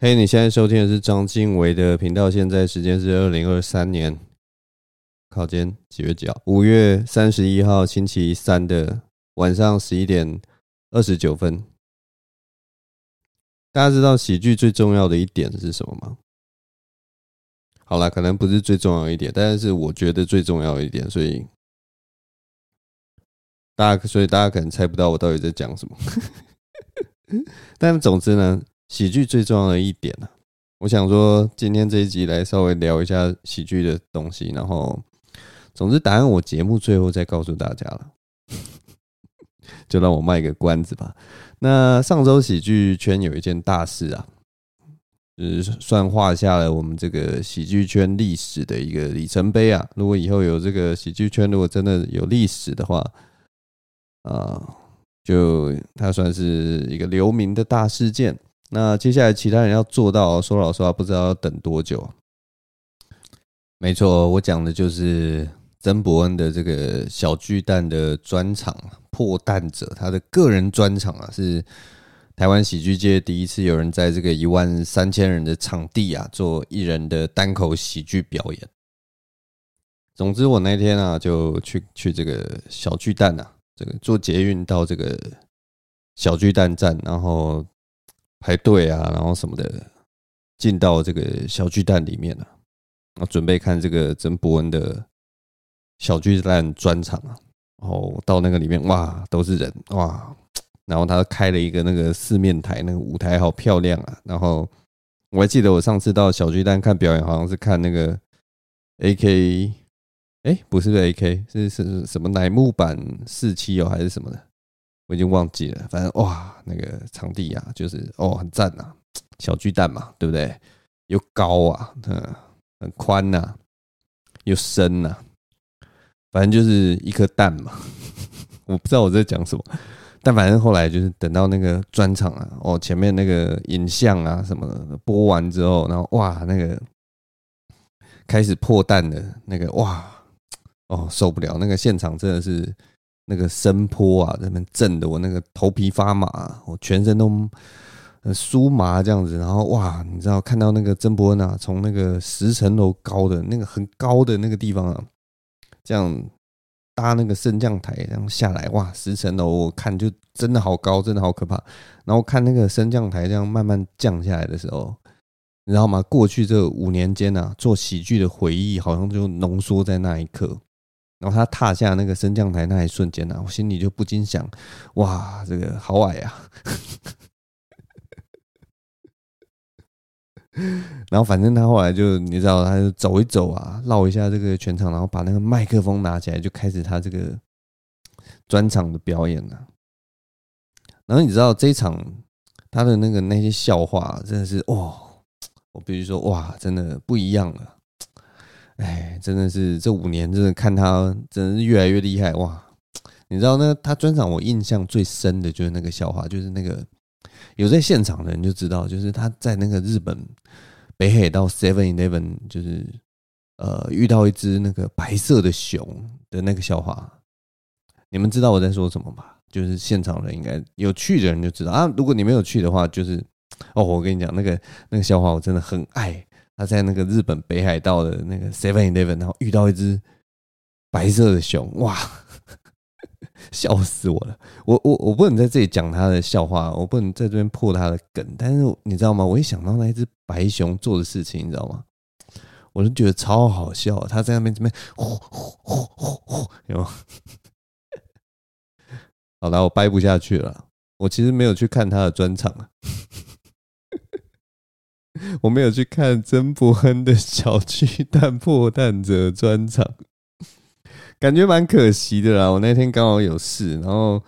嘿，你现在收听的是章晋唯的频道，现在时间是二零二三年，靠今几月几号？五月三十一号星期三的晚上十一点二十九分。大家知道喜剧最重要的一点是什么吗？好啦，可能不是最重要一点，但是我觉得最重要一点，所以大家所以大家可能猜不到我到底在讲什么。但总之呢。喜剧最重要的一点呢，我想说今天这一集来稍微聊一下喜剧的东西，然后，总之答案我节目最后再告诉大家了，就让我卖个关子吧。那上周喜剧圈有一件大事啊，就是算画下了我们这个喜剧圈历史的一个里程碑啊。如果以后有这个喜剧圈，如果真的有历史的话，啊，就它算是一个留名的大事件。那接下来其他人要做到，说老实话，不知道要等多久。没错，我讲的就是曾伯恩的这个小巨蛋的专场破蛋者，他的个人专场啊，是台湾喜剧界第一次有人在这个一万三千人的场地啊，做一人的单口喜剧表演。总之，我那天啊，就去去这个小巨蛋啊，这个坐捷运到这个小巨蛋站，然后。排队啊，然后什么的，进到这个小巨蛋里面了，啊，准备看这个曾博恩的小巨蛋专场啊。然后到那个里面，哇，都是人哇。然后他开了一个那个四面台，那个舞台好漂亮啊。然后我还记得我上次到小巨蛋看表演，好像是看那个 AK，哎，不是 AK，是是什么乃木坂四七哦，还是什么的。我已经忘记了，反正哇，那个场地啊，就是哦，很赞呐，小巨蛋嘛，对不对？又高啊，嗯，很宽呐，又深呐，反正就是一颗蛋嘛。我不知道我在讲什么，但反正后来就是等到那个专场啊，哦，前面那个影像啊什么的播完之后，然后哇，那个开始破蛋的那个哇，哦，受不了，那个现场真的是。那个声波啊，在那边震的我那个头皮发麻，我全身都酥麻这样子。然后哇，你知道看到那个曾博恩啊，从那个十层楼高的那个很高的那个地方啊，这样搭那个升降台这样下来，哇，十层楼我看就真的好高，真的好可怕。然后看那个升降台这样慢慢降下来的时候，你知道吗？过去这五年间啊，做喜剧的回忆好像就浓缩在那一刻。然后他踏下那个升降台那一瞬间呢、啊，我心里就不禁想：哇，这个好矮啊！然后反正他后来就你知道，他就走一走啊，绕一下这个全场，然后把那个麦克风拿起来，就开始他这个专场的表演了。然后你知道这一场他的那个那些笑话真的是哦，我必须说哇，真的不一样了。哎，真的是这五年，真的看他，真的是越来越厉害哇！你知道那他专场，我印象最深的就是那个笑话，就是那个有在现场的人就知道，就是他在那个日本北海道 Seven Eleven，就是呃遇到一只那个白色的熊的那个笑话。你们知道我在说什么吧？就是现场人应该有去的人就知道啊。如果你没有去的话，就是哦，我跟你讲那个那个笑话，我真的很爱。他在那个日本北海道的那个 Seven Eleven，然后遇到一只白色的熊，哇，笑死我了！我我我不能在这里讲他的笑话，我不能在这边破他的梗，但是你知道吗？我一想到那一只白熊做的事情，你知道吗？我就觉得超好笑。他在那边这边呼呼呼呼呼，有吗？好了，我掰不下去了。我其实没有去看他的专场啊。我没有去看曾博恩的小巨蛋破蛋者专场，感觉蛮可惜的啦。我那天刚好有事，然后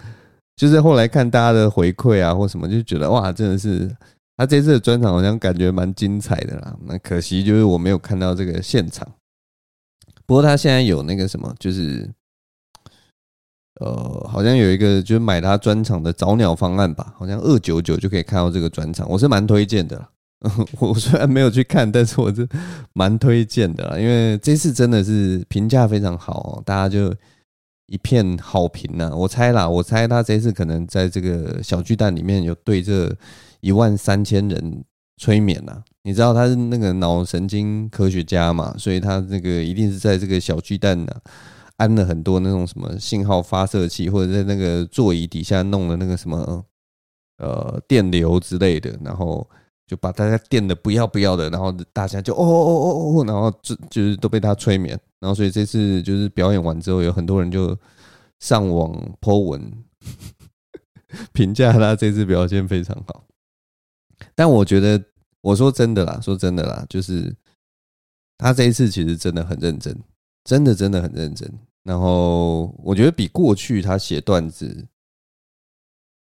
就是后来看大家的回馈啊或什么，就觉得哇，真的是他这次的专场好像感觉蛮精彩的啦。那可惜就是我没有看到这个现场。不过他现在有那个什么，就是呃，好像有一个就是买他专场的早鸟方案吧，好像二九九就可以看到这个专场，我是蛮推荐的啦。我虽然没有去看，但是我是蛮推荐的啦，因为这次真的是评价非常好，大家就一片好评呐。我猜啦，我猜他这次可能在这个小巨蛋里面有对这一万三千人催眠呐。你知道他是那个脑神经科学家嘛，所以他那个一定是在这个小巨蛋呢安了很多那种什么信号发射器，或者在那个座椅底下弄了那个什么呃电流之类的，然后就把大家电的不要不要的，然后大家就哦哦哦哦，然后就就是都被他催眠，然后所以这次就是表演完之后，有很多人就上网 po 文评价他这次表现非常好，但我觉得。我说真的啦，说真的啦，就是他这一次其实真的很认真，真的真的很认真。然后我觉得比过去他写段子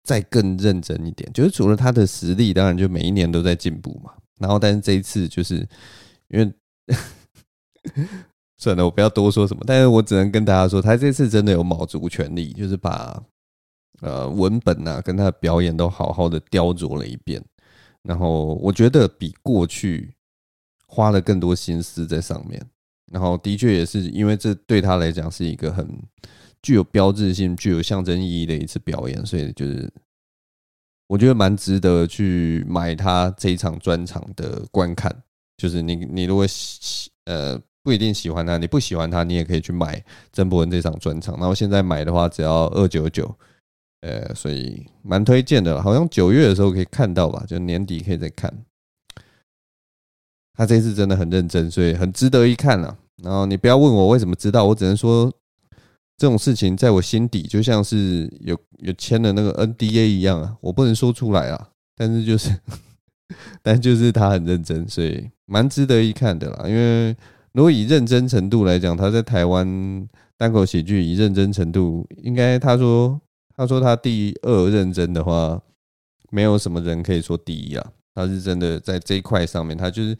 再更认真一点，就是除了他的实力，当然就每一年都在进步嘛。然后，但是这一次就是因为 算了，我不要多说什么。但是我只能跟大家说，他这次真的有卯足全力，就是把呃文本啊跟他的表演都好好的雕琢了一遍。然后我觉得比过去花了更多心思在上面，然后的确也是因为这对他来讲是一个很具有标志性、具有象征意义的一次表演，所以就是我觉得蛮值得去买他这一场专场的观看。就是你你如果喜呃不一定喜欢他，你不喜欢他，你也可以去买曾博文这场专场。然后现在买的话只要二九九。呃，所以蛮推荐的，好像九月的时候可以看到吧，就年底可以再看。他这次真的很认真，所以很值得一看啊。然后你不要问我为什么知道，我只能说这种事情在我心底就像是有有签了那个 NDA 一样啊，我不能说出来啊。但是就是，但就是他很认真，所以蛮值得一看的啦。因为如果以认真程度来讲，他在台湾单口喜剧以认真程度，应该他说。他说他第二认真的话，没有什么人可以说第一啊。他是真的在这一块上面，他就是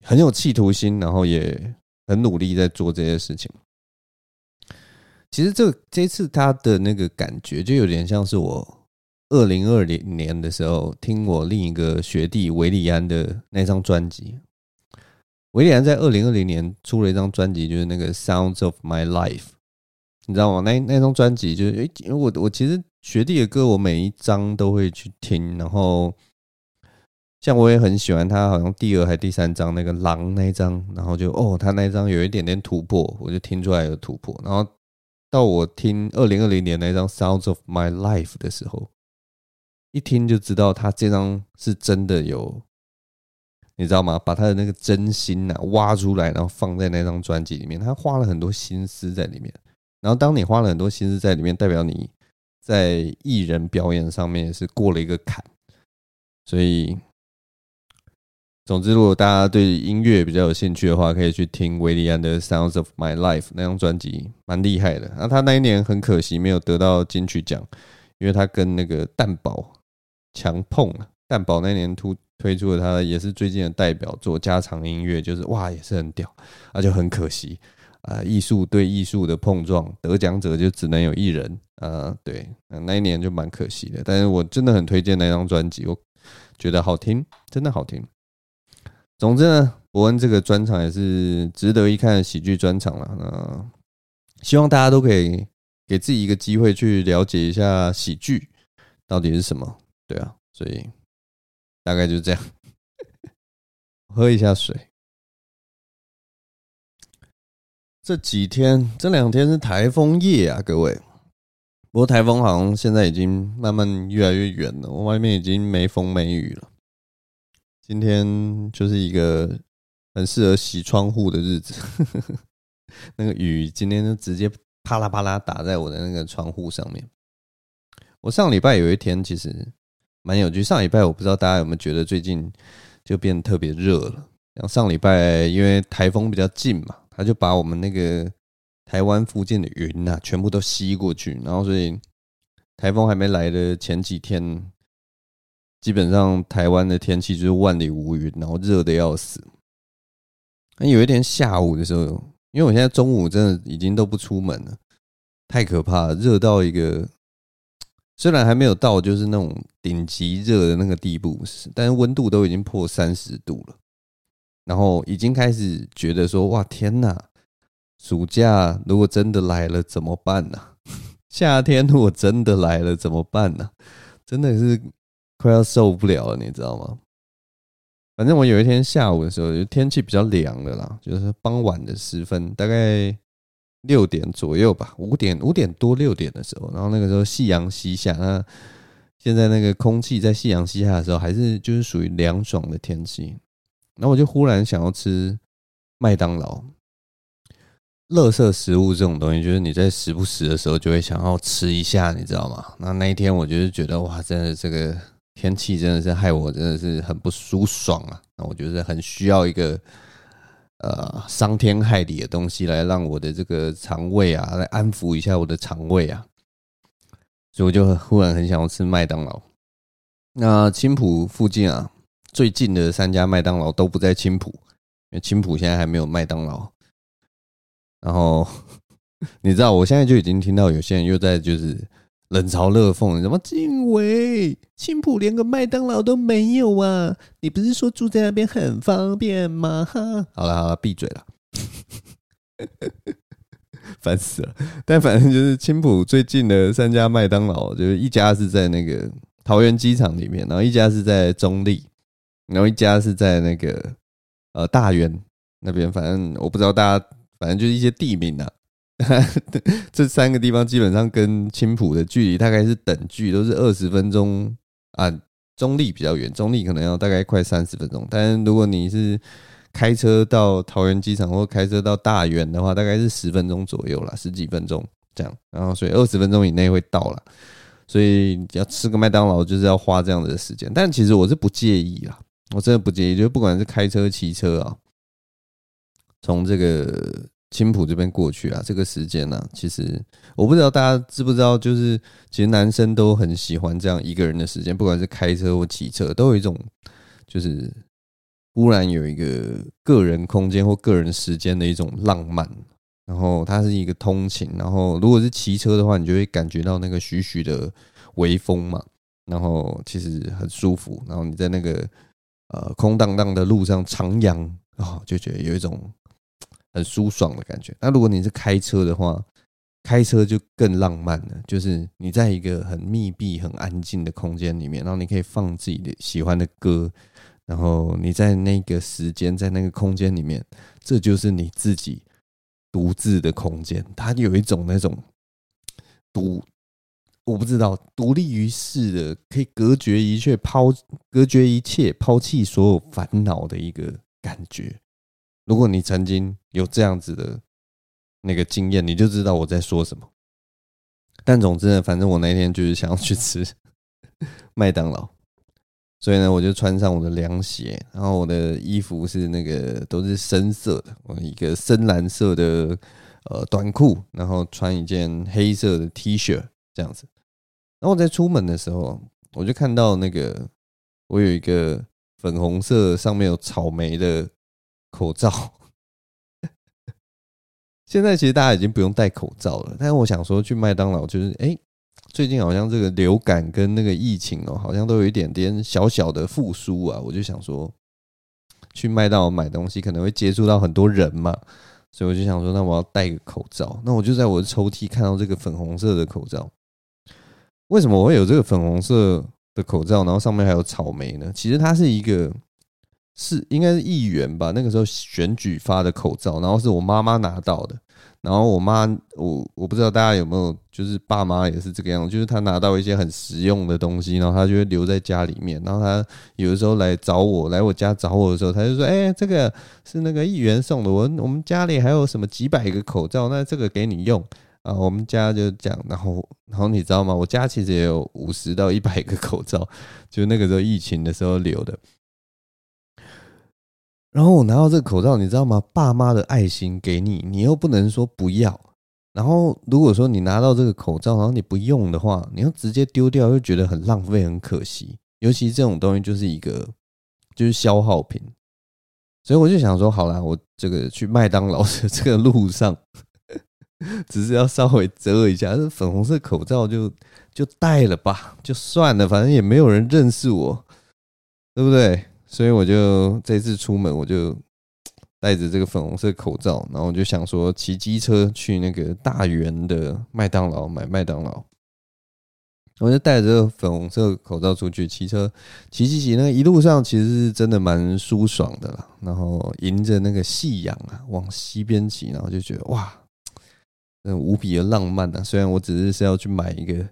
很有企图心，然后也很努力在做这些事情。其实这这次他的那个感觉，就有点像是我二零二零年的时候听我另一个学弟韦礼安的那张专辑。韦礼安在二零二零年出了一张专辑，就是那个《Sounds of My Life》。你知道吗？那那张专辑就是，诶，我我其实学弟的歌，我每一张都会去听。然后，像我也很喜欢他，好像第二还第三张那个狼那一张，然后就哦，他那一张有一点点突破，我就听出来有突破。然后到我听二零二零年那张《Sounds of My Life》的时候，一听就知道他这张是真的有，你知道吗？把他的那个真心呐挖出来，然后放在那张专辑里面，他花了很多心思在里面。然后，当你花了很多心思在里面，代表你在艺人表演上面是过了一个坎。所以，总之，如果大家对音乐比较有兴趣的话，可以去听韦礼安的《Sounds of My Life》那张专辑，蛮厉害的。那他那一年很可惜没有得到金曲奖，因为他跟那个蛋堡强碰了。蛋堡那年突推出了他也是最近的代表作家常音乐，就是哇，也是很屌，那就很可惜。啊，艺术对艺术的碰撞，得奖者就只能有一人啊。对，那一年就蛮可惜的。但是我真的很推荐那张专辑，我觉得好听，真的好听。总之呢，伯恩这个专场也是值得一看的喜剧专场了。那希望大家都可以给自己一个机会去了解一下喜剧到底是什么。对啊，所以大概就是这样。喝一下水。这几天，这两天是台风夜啊，各位。不过台风好像现在已经慢慢越来越远了，外面已经没风没雨了。今天就是一个很适合洗窗户的日子，那个雨今天就直接啪啦啪啦打在我的那个窗户上面。我上礼拜有一天其实蛮有趣，上礼拜我不知道大家有没有觉得最近就变特别热了。像上礼拜因为台风比较近嘛。他就把我们那个台湾附近的云呐，全部都吸过去，然后所以台风还没来的前几天，基本上台湾的天气就是万里无云，然后热得要死。那有一天下午的时候，因为我现在中午真的已经都不出门了，太可怕了，热到一个虽然还没有到就是那种顶级热的那个地步，但是温度都已经破三十度了。然后已经开始觉得说，哇天哪！暑假如果真的来了怎么办呢？夏天如果真的来了怎么办呢？真的是快要受不了了，你知道吗？反正我有一天下午的时候，就天气比较凉了啦，就是傍晚的时分，大概六点左右吧，五点五点多六点的时候，然后那个时候夕阳西下，那现在那个空气在夕阳西下的时候，还是就是属于凉爽的天气，然后我就忽然想要吃麦当劳。垃圾食物这种东西，就是你在时不时的时候就会想要吃一下，你知道吗？那那一天我就是觉得哇，真的这个天气真的是害我真的是很不舒爽啊！那我觉得很需要一个呃伤天害理的东西来让我的这个肠胃啊来安抚一下我的肠胃啊，所以我就忽然很想要吃麦当劳。那青浦附近啊，最近的三家麦当劳都不在青浦，因为青浦现在还没有麦当劳。然后 你知道，我现在就已经听到有些人又在就是冷嘲热讽，什么晋玮、青埔连个麦当劳都没有啊？你不是说住在那边很方便吗？哈，好了好了，闭嘴了，烦死了。但反正就是青埔最近的三家麦当劳，就是一家是在那个桃园机场里面，然后一家是在中立，然后一家是在那个呃大园那边。反正我不知道大家。反正就是一些地名啊，这三个地方基本上跟青埔的距离大概是等距，都是二十分钟啊。中立比较远，中立可能要大概快三十分钟。但是如果你是开车到桃园机场或开车到大园的话，大概是十分钟左右啦，十几分钟这样。然后所以二十分钟以内会到了。所以要吃个麦当劳就是要花这样的时间。但其实我是不介意啦，我真的不介意，就不管是开车、骑车啊。从这个青浦这边过去啊，这个时间呢、其实我不知道大家知不知道，就是其实男生都很喜欢这样一个人的时间，不管是开车或骑车，都有一种就是忽然有一个个人空间或个人时间的一种浪漫。然后它是一个通勤，然后如果是骑车的话，你就会感觉到那个徐徐的微风嘛，然后其实很舒服。然后你在那个呃空荡荡的路上徜徉啊，就觉得有一种。很舒爽的感觉。那如果你是开车的话，开车就更浪漫了。就是你在一个很密闭、很安静的空间里面，然后你可以放自己的喜欢的歌，然后你在那个时间、在那个空间里面，这就是你自己独自的空间。它有一种那种独，我不知道，独立于世的，可以隔绝一切、抛隔绝一切、抛弃所有烦恼的一个感觉。如果你曾经有这样子的那个经验，你就知道我在说什么。但总之呢，反正我那天就是想要去吃 麦当劳，所以呢，我就穿上我的凉鞋，然后我的衣服是那个都是深色的，我一个深蓝色的呃短裤，然后穿一件黑色的 T 恤这样子。然后我在出门的时候，我就看到那个我有一个粉红色上面有草莓的。口罩，现在其实大家已经不用戴口罩了。但是我想说，去麦当劳就是，哎，最近好像这个流感跟那个疫情哦，好像都有一点点小小的复苏啊。我就想说，去麦当劳买东西可能会接触到很多人嘛，所以我就想说，那我要戴个口罩。那我就在我的抽屉看到这个粉红色的口罩。为什么我会有这个粉红色的口罩？然后上面还有草莓呢？其实它是一个。是应该是议员吧？那个时候选举发的口罩，然后是我妈妈拿到的。然后我妈，我我不知道大家有没有，就是爸妈也是这个样子，就是他拿到一些很实用的东西，然后他就会留在家里面。然后他有的时候来找我，来我家找我的时候，他就说：“哎，这个是那个议员送的，我我们家里还有什么几百个口罩，那这个给你用啊。”我们家就这样。然后然后你知道吗？我家其实也有五十到一百个口罩，就那个时候疫情的时候留的。然后我拿到这个口罩，你知道吗？爸妈的爱心给你，你又不能说不要。然后如果说你拿到这个口罩，然后你不用的话，你要直接丢掉，又觉得很浪费、很可惜。尤其这种东西就是一个就是消耗品，所以我就想说，好啦，我这个去麦当劳的这个路上，只是要稍微遮一下，这粉红色口罩就就戴了吧，就算了，反正也没有人认识我，对不对？所以我就这次出门，我就 戴着这个粉红色口罩，然后我就想说骑机车去那个大园的麦当劳买麦当劳。我就戴着粉红色口罩出去骑车，骑骑骑，那一路上其实是真的蛮舒爽的啦。然后迎着那个夕阳啊，往西边骑，然后就觉得哇，那，无比的浪漫啊。虽然我只是是要去买一个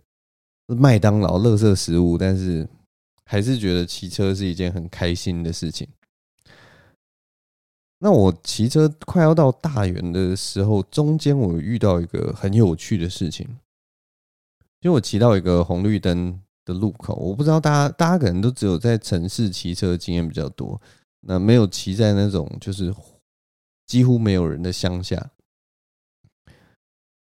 麦当劳垃圾食物，但是还是觉得骑车是一件很开心的事情。那我骑车快要到大园的时候，中间我遇到一个很有趣的事情。因为我骑到一个红绿灯的路口，我不知道大家，大家可能都只有在城市骑车经验比较多，那没有骑在那种就是几乎没有人的乡下。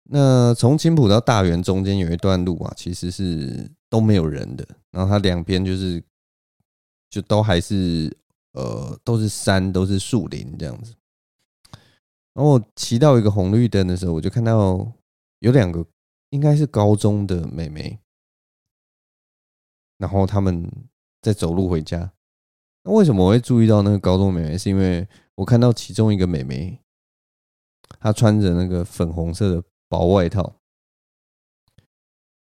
那从青浦到大园中间有一段路啊，其实是都没有人的，然后它两边就是就都还是呃都是山，都是树林这样子。然后我骑到一个红绿灯的时候，我就看到有两个。应该是高中的妹妹，然后他们在走路回家。那为什么我会注意到那个高中妹妹？是因为我看到其中一个妹妹，她穿着那个粉红色的薄外套，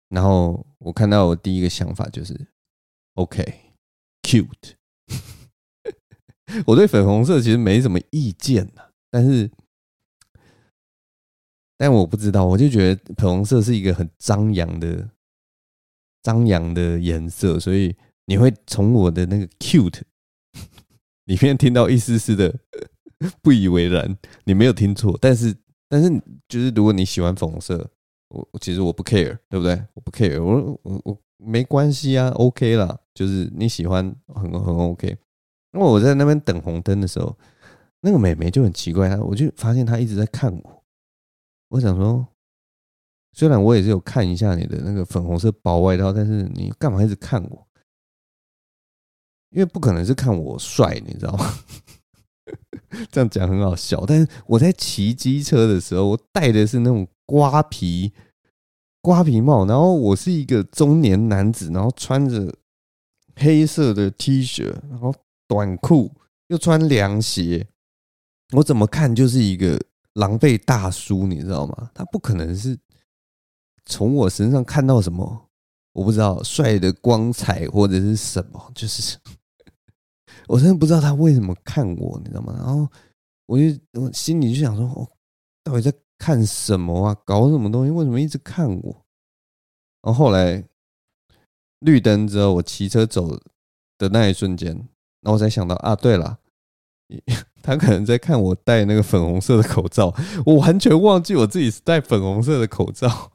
然后我看到我第一个想法就是，OK，cute。我对粉红色其实没什么意见的，但是。但我不知道，我就觉得粉红色是一个很张扬的、张扬的颜色，所以你会从我的那个 cute 里面听到一丝丝的 不以为然。你没有听错，但是但是就是如果你喜欢粉红色，我其实我不 care，对不对？我不 care，我我我没关系啊，OK 啦，就是你喜欢很很 OK。因为我在那边等红灯的时候，那个美眉就很奇怪，她我就发现她一直在看我。我想说，虽然我也是有看一下你的那个粉红色薄外套，但是你干嘛一直看我？因为不可能是看我帅，你知道吗？这样讲很好笑。但是我在骑机车的时候，我戴的是那种瓜皮瓜皮帽，然后我是一个中年男子，然后穿着黑色的 T 恤，然后短裤，又穿凉鞋，我怎么看就是一个。狼狈大叔，你知道吗？他不可能是从我身上看到什么，我不知道帅的光彩或者是什么，就是我真的不知道他为什么看我，你知道吗？然后我就我心里就想说，我到底在看什么啊？搞什么东西？为什么一直看我？然后后来绿灯之后，我骑车走的那一瞬间，然后我才想到啊，对了。他可能在看我戴那个粉红色的口罩，我完全忘记我自己是戴粉红色的口罩。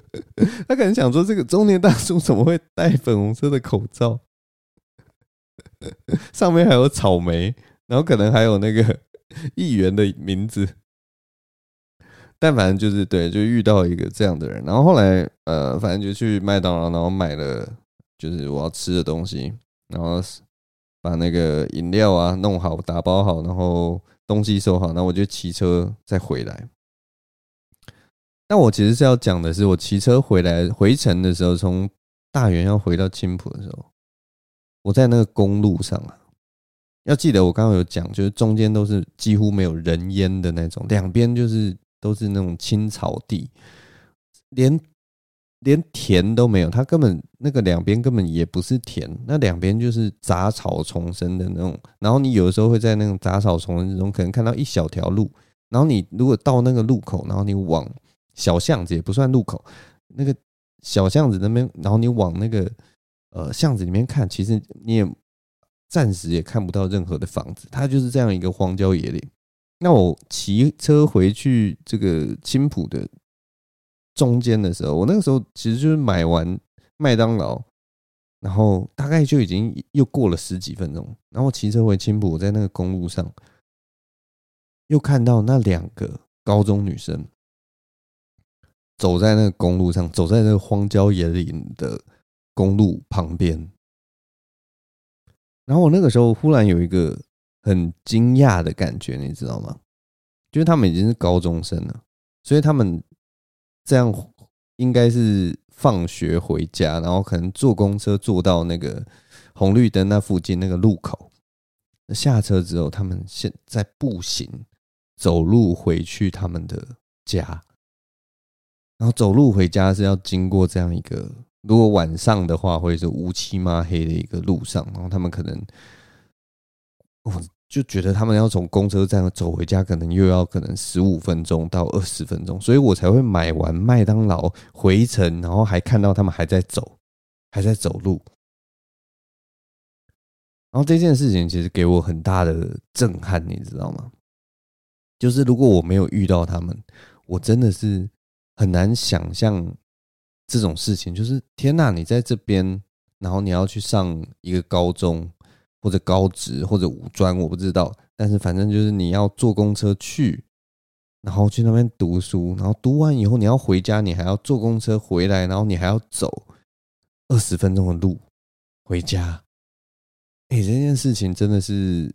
他可能想说，这个中年大叔怎么会戴粉红色的口罩？上面还有草莓，然后可能还有那个 议员的名字。但反正就是对，就遇到一个这样的人。然后后来呃，反正就去麦当劳，然后买了就是我要吃的东西，然后。把那个饮料啊弄好，打包好，然后东西收好，那我就骑车再回来。那我其实是要讲的是，我骑车回来回程的时候，从大园要回到青浦的时候，我在那个公路上啊，要记得我刚刚有讲，就是中间都是几乎没有人烟的那种，两边就是都是那种青草地，连。连田都没有，它根本那个两边根本也不是田，那两边就是杂草丛生的那种。然后你有的时候会在那种杂草丛生中，可能看到一小条路。然后你如果到那个路口，然后你往小巷子也不算路口，那个小巷子那边，然后你往那个呃巷子里面看，其实你也暂时也看不到任何的房子，它就是这样一个荒郊野岭。那我骑车回去这个青浦的。中间的时候，我那个时候其实就是买完麦当劳，然后大概就已经又过了十几分钟，然后骑车回青浦，在那个公路上又看到那两个高中女生走在那个公路上，走在那个荒郊野岭的公路旁边，然后我那个时候忽然有一个很惊讶的感觉，你知道吗？就是他们已经是高中生了，所以他们。这样应该是放学回家，然后可能坐公车坐到那个红绿灯那附近那个路口，下车之后，他们现在步行走路回去他们的家，然后走路回家是要经过这样一个如果晚上的话，会是乌漆嘛黑的一个路上，然后他们可能，我就觉得他们要从公车站走回家，可能又要可能十五分钟到二十分钟，所以我才会买完麦当劳回程，然后还看到他们还在走，还在走路。然后这件事情其实给我很大的震撼，你知道吗？就是如果我没有遇到他们，我真的是很难想象这种事情。就是天哪，你在这边，然后你要去上一个高中或者高职或者五专，我不知道。但是反正就是你要坐公车去，然后去那边读书，然后读完以后你要回家，你还要坐公车回来，然后你还要走二十分钟的路回家。哎，这件事情真的是，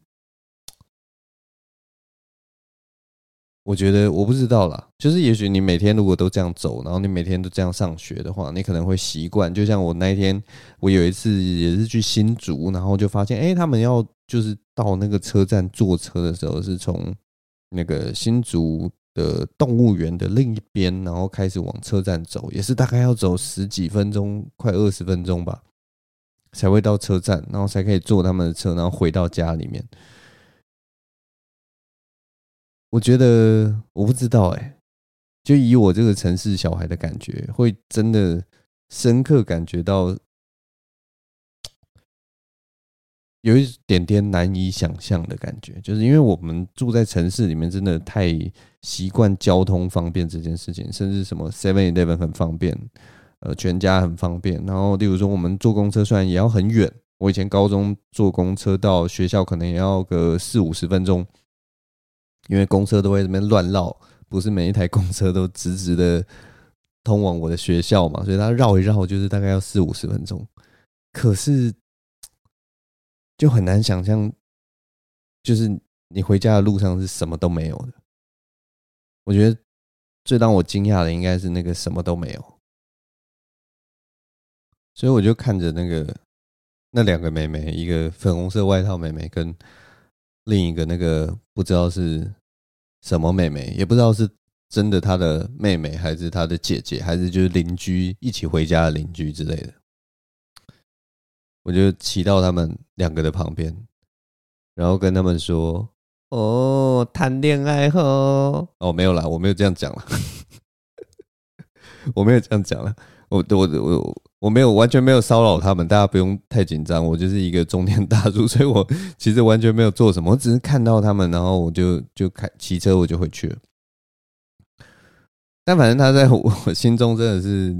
我觉得我不知道啦。就是也许你每天如果都这样走，然后你每天都这样上学的话，你可能会习惯。就像我那一天，我有一次也是去新竹，然后就发现，哎，他们要就是到那个车站坐车的时候，是从那个新竹的动物园的另一边，然后开始往车站走，也是大概要走十几分钟，快二十分钟吧。才会到车站，然后才可以坐他们的车，然后回到家里面。我觉得我不知道哎，就以我这个城市小孩的感觉，会真的深刻感觉到有一点点难以想象的感觉，就是因为我们住在城市里面，真的太习惯交通方便这件事情，甚至什么 Seven Eleven 很方便。呃，全家很方便。然后，例如说，我们坐公车虽然也要很远，我以前高中坐公车到学校可能也要个四五十分钟，因为公车都会这边乱绕，不是每一台公车都直直的通往我的学校嘛，所以它绕一绕就是大概要四五十分钟。可是，就很难想象，就是你回家的路上是什么都没有的。我觉得最让我惊讶的应该是那个什么都没有。所以我就看着那个那两个妹妹，一个粉红色外套妹妹，跟另一个那个不知道是什么妹妹，也不知道是真的她的妹妹，还是她的姐姐，还是就是邻居一起回家的邻居之类的。我就骑到他们两个的旁边，然后跟他们说：“哦，谈恋爱哦。”哦，没有啦，我没有这样讲了，我没有这样讲了，我我我。我没有完全没有骚扰他们，大家不用太紧张。我就是一个中年大叔，所以我其实完全没有做什么，我只是看到他们，然后我就就开骑车，我就回去了。但反正他在我心中真的是，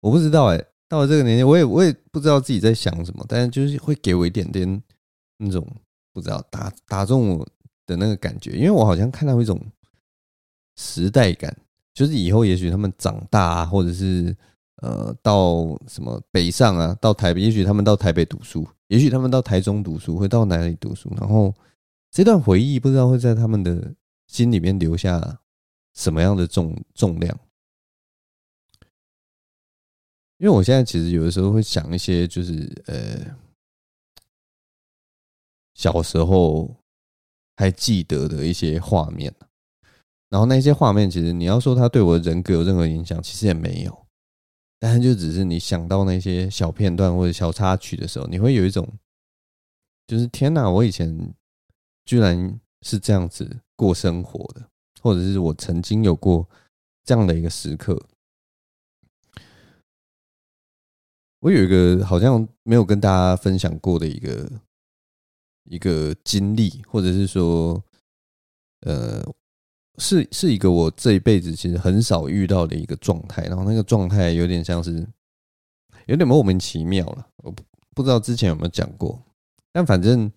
我不知道哎、到了这个年纪，我也我也不知道自己在想什么，但是就是会给我一点点那种不知道打打中我的那个感觉，因为我好像看到一种时代感，就是以后也许他们长大啊，或者是。呃，到什么北上啊？到台北，也许他们到台北读书，也许他们到台中读书，会到哪里读书？然后这段回忆不知道会在他们的心里面留下什么样的重重量。因为我现在其实有的时候会想一些，就是呃，小时候还记得的一些画面，然后那些画面，其实你要说他对我的人格有任何影响，其实也没有。但是就只是你想到那些小片段或者小插曲的时候，你会有一种，就是天哪，我以前居然是这样子过生活的，或者是我曾经有过这样的一个时刻。我有一个好像没有跟大家分享过的一个一个经历，或者是说，呃。是是一个我这一辈子其实很少遇到的一个状态，然后那个状态有点像是有点莫名其妙了，我不知道之前有没有讲过，但反正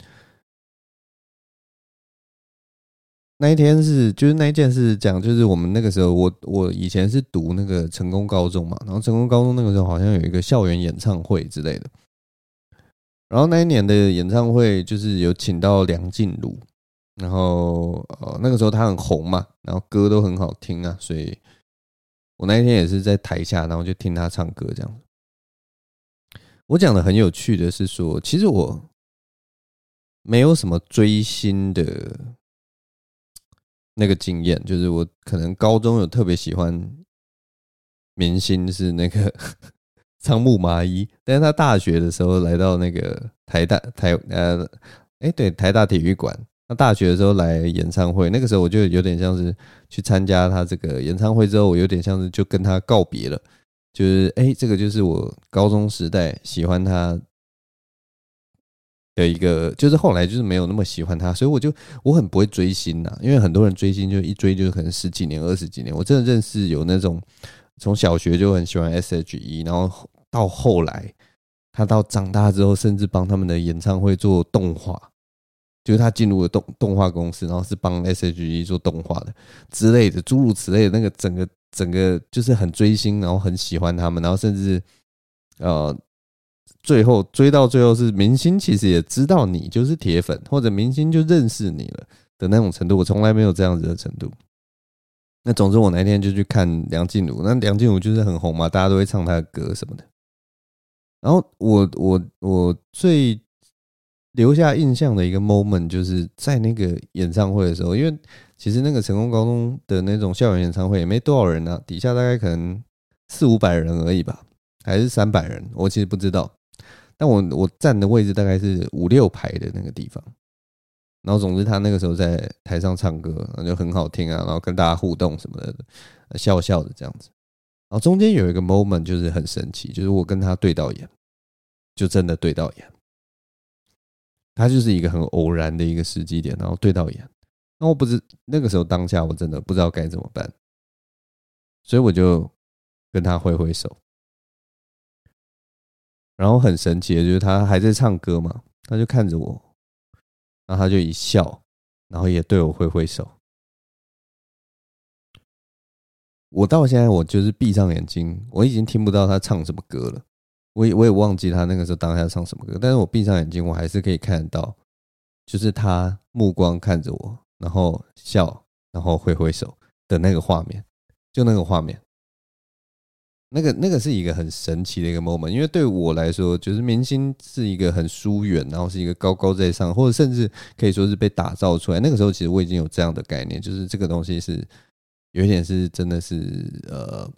那一天是就是那一件事讲，就是我们那个时候我我以前是读那个成功高中嘛，然后成功高中那个时候好像有一个校园演唱会之类的，然后那一年的演唱会就是有请到梁静茹。然后呃，那个时候他很红嘛，然后歌都很好听啊，所以我那一天也是在台下，然后就听他唱歌这样。我讲的很有趣的是说，其实我没有什么追星的那个经验，就是我可能高中有特别喜欢明星是那个 仓木麻衣，但是他大学的时候来到那个台大台呃，哎、对，台大体育馆。他大学的时候来演唱会，那个时候我就有点像是去参加他这个演唱会之后，我有点像是就跟他告别了。就是哎、这个就是我高中时代喜欢他的一个，就是后来就是没有那么喜欢他，所以我就我很不会追星呐，因为很多人追星就一追就可能十几年、二十几年。我真的认识有那种从小学就很喜欢 S.H.E，然后到后来他到长大之后，甚至帮他们的演唱会做动画。就是他进入了动动画公司，然后是帮 S.H.E 做动画的之类的，诸如此类的。那个整个整个就是很追星，然后很喜欢他们，然后甚至呃，最后追到最后是明星，其实也知道你就是铁粉，或者明星就认识你了的那种程度。我从来没有这样子的程度。那总之，我那天就去看梁静茹，那梁静茹就是很红嘛，大家都会唱她的歌什么的。然后我我我最。留下印象的一个 moment 就是在那个演唱会的时候，因为其实那个成功高中的那种校园演唱会也没多少人啊，底下大概可能四五百人而已吧，还是三百人，我其实不知道。但我我站的位置大概是五六排的那个地方，然后总之他那个时候在台上唱歌，然后就很好听啊，然后跟大家互动什么的，笑笑的这样子。然后中间有一个 moment 就是很神奇，就是我跟他对到眼，就真的对到眼。他就是一个很偶然的一个时机点，然后对到眼，那我不知那个时候当下我真的不知道该怎么办，所以我就跟他挥挥手，然后很神奇的就是他还在唱歌嘛，他就看着我，然后他就一笑，然后也对我挥挥手。我到现在我就是闭上眼睛，我已经听不到他唱什么歌了。我也我也忘记他那个时候当下唱什么歌，但是我闭上眼睛，我还是可以看到，就是他目光看着我，然后笑，然后挥挥手的那个画面，就那个画面，那个那个是一个很神奇的一个 moment，因为对我来说，就是明星是一个很疏远，然后是一个高高在上，或者甚至可以说是被打造出来。那个时候，其实我已经有这样的概念，就是这个东西是有一点是真的是呃，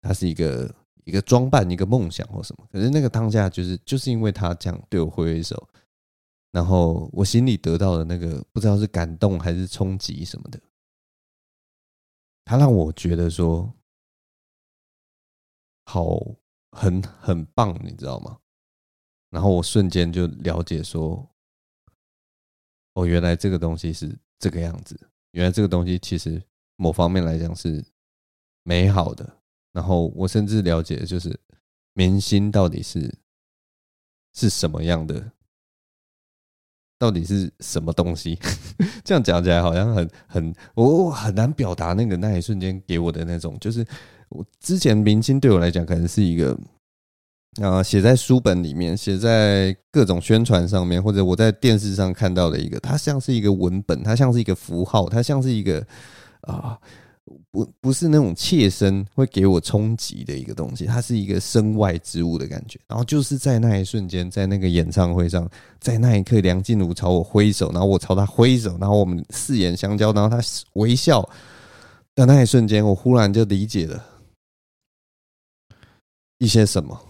它是一个。一个装扮，一个梦想或什么，可是那个当下就是就是因为他这样对我挥挥手，然后我心里得到的那个不知道是感动还是冲击什么的，他让我觉得说好很很棒，你知道吗？然后我瞬间就了解说，哦，原来这个东西是这个样子，原来这个东西其实某方面来讲是美好的。然后我甚至了解，就是明星到底是是什么样的，到底是什么东西？这样讲起来好像很很，我很难表达那个那一瞬间给我的那种，就是我之前明星对我来讲可能是一个啊，写在书本里面，写在各种宣传上面，或者我在电视上看到的一个，它像是一个文本，它像是一个符号，它像是一个啊。不不是那种切身会给我冲击的一个东西，它是一个身外之物的感觉。然后就是在那一瞬间，在那个演唱会上，在那一刻，梁静茹朝我挥手，然后我朝她挥手，然后我们四眼相交，然后她微笑的那一瞬间，我忽然就理解了一些什么。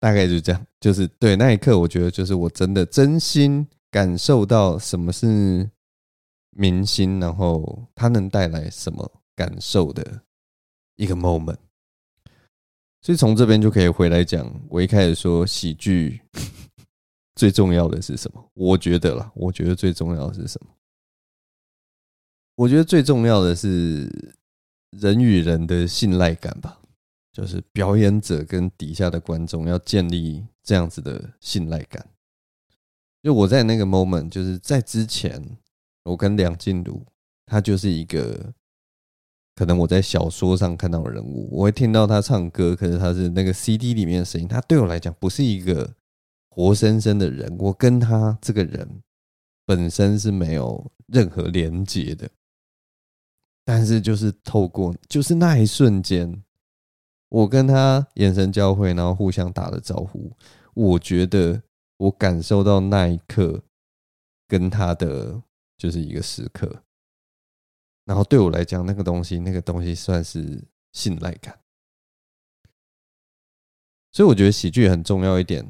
大概就是这样，就是对那一刻，我觉得就是我真的真心感受到什么是。明星，然后他能带来什么感受的一个 moment，所以从这边就可以回来讲，我一开始说喜剧最重要的是什么？我觉得啦，我觉得最重要的是什么？我觉得最重要的是人与人的信赖感吧，就是表演者跟底下的观众要建立这样子的信赖感。就我在那个 moment，就是在之前。我跟梁静茹，她就是一个可能我在小说上看到的人物，我会听到她唱歌，可是她是那个 CD 里面的声音，她对我来讲不是一个活生生的人，我跟她这个人本身是没有任何连接的，但是就是透过就是那一瞬间，我跟她眼神交汇，然后互相打了招呼，我觉得我感受到那一刻跟她的。就是一个时刻，然后对我来讲，那个东西，那个东西算是信赖感。所以我觉得喜剧很重要一点，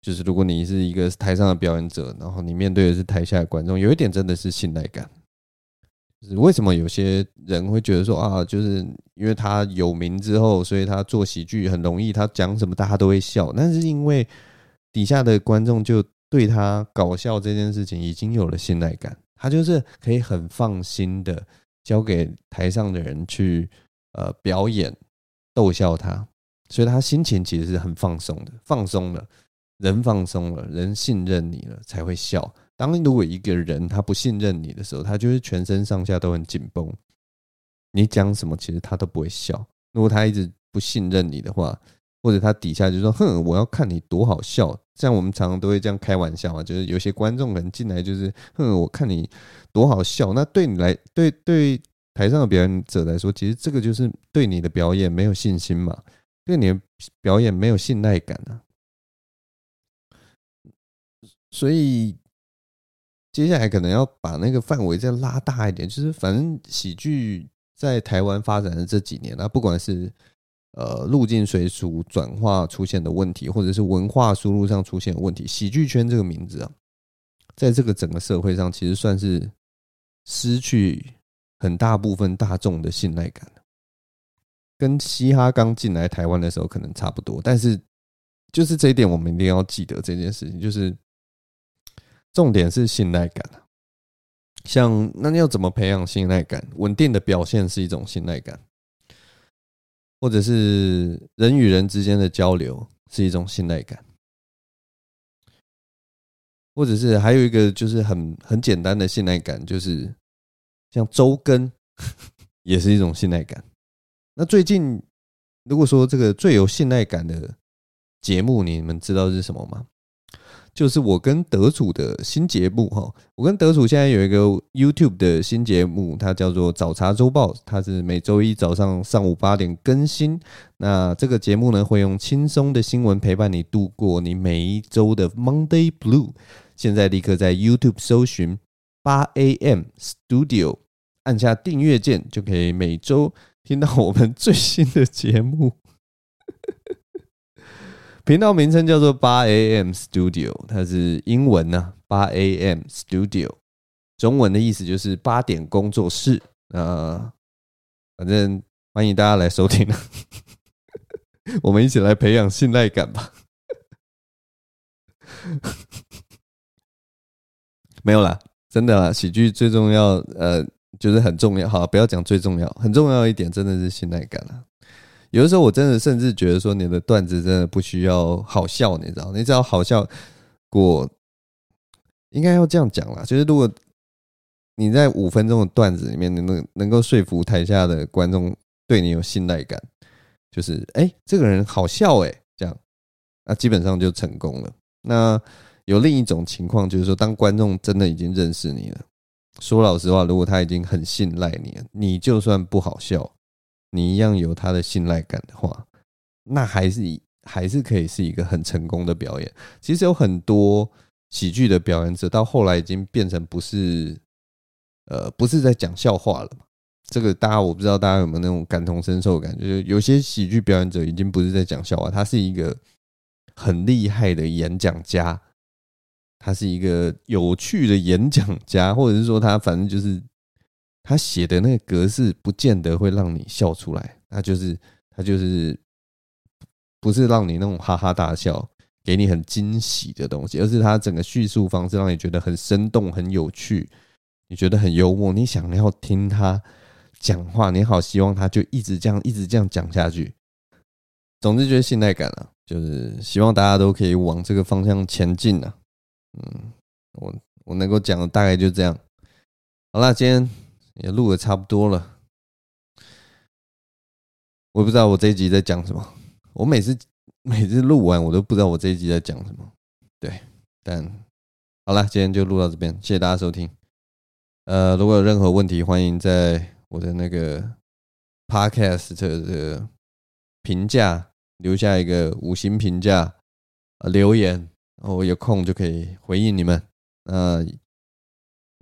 就是如果你是一个台上的表演者，然后你面对的是台下的观众，有一点真的是信赖感。就是为什么有些人会觉得说啊，就是因为他有名之后，所以他做喜剧很容易，他讲什么大家都会笑。但是因为底下的观众就对他搞笑这件事情已经有了信赖感，他就是可以很放心的交给台上的人去呃表演逗笑他，所以他心情其实是很放松的，放松了，人放松了，人信任你了才会笑。当如果一个人他不信任你的时候，他就是全身上下都很紧绷。你讲什么，其实他都不会笑。如果他一直不信任你的话，或者他底下就说：“哼，我要看你多好笑。”像我们常常都会这样开玩笑啊，就是有些观众可能进来就是：“哼，我看你多好笑。”那对你来，对对台上的表演者来说，其实这个就是对你的表演没有信心嘛，对你的表演没有信赖感啊。所以。接下来可能要把那个范围再拉大一点，就是反正喜剧在台湾发展的这几年啊，不管是呃入境随俗转化出现的问题，或者是文化输入上出现的问题，喜剧圈这个名字啊，在这个整个社会上，其实算是失去很大部分大众的信赖感，跟嘻哈刚进来台湾的时候可能差不多，但是就是这一点，我们一定要记得这件事情，就是。重点是信赖感啊，像那要怎么培养信赖感？稳定的表现是一种信赖感，或者是人与人之间的交流是一种信赖感，或者是还有一个就是很很简单的信赖感，就是像周更 也是一种信赖感。那最近如果说这个最有信赖感的节目，你们知道是什么吗？就是我跟德主的新节目哈，我跟德主现在有一个 YouTube 的新节目，它叫做早茶周报，它是每周一早上上午八点更新。那这个节目呢，会用轻松的新闻陪伴你度过你每一周的 Monday Blue。现在立刻在 YouTube 搜寻八 AM Studio，按下订阅键，就可以每周听到我们最新的节目。频道名称叫做八 AM Studio，它是英文呢、八 AM Studio，中文的意思就是八点工作室。呃，反正欢迎大家来收听，我们一起来培养信赖感吧。没有啦，真的啦，喜剧最重要，呃，就是很重要。好，不要讲最重要，很重要一点，真的是信赖感了。有的时候，我真的甚至觉得说，你的段子真的不需要好笑，你知道？你只要好笑过，应该要这样讲啦。就是如果你在五分钟的段子里面，能能够说服台下的观众对你有信赖感，就是哎，这个人好笑哎，这样，那基本上就成功了。那有另一种情况，就是说，当观众真的已经认识你了，说老实话，如果他已经很信赖你了，你就算不好笑。你一样有他的信赖感的话，那还是还是可以是一个很成功的表演。其实有很多喜剧的表演者到后来已经变成不是，呃，不是在讲笑话了嘛。这个大家我不知道大家有没有那种感同身受感觉，就是有些喜剧表演者已经不是在讲笑话，他是一个很厉害的演讲家，他是一个有趣的演讲家，或者是说他反正就是。他写的那个格式不见得会让你笑出来，他就是他就是不是让你那种哈哈大笑，给你很惊喜的东西，而是他整个叙述方式让你觉得很生动、很有趣，你觉得很幽默，你想要听他讲话，你好希望他就一直这样、一直这样讲下去。总之，就是信赖感了，就是希望大家都可以往这个方向前进了。嗯，我我能够讲的大概就这样。好了，今天。也录的差不多了，我不知道我这一集在讲什么。我每次每次录完，我都不知道我这一集在讲什么。对，但好了，今天就录到这边，谢谢大家收听。呃，如果有任何问题，欢迎在我的那个 Podcast 的评价留下一个五星评价，留言，然后我有空就可以回应你们。呃。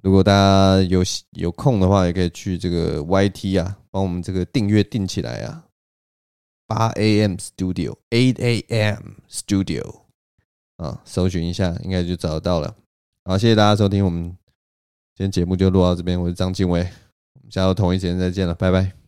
如果大家有有空的话，也可以去这个 YT 啊，帮我们这个订阅订起来啊。八 AM Studio，eight AM Studio 啊，搜寻一下应该就找得到了。好，谢谢大家收听，我们今天节目就录到这边，我是张敬伟，我们下周同一时间再见了，拜拜。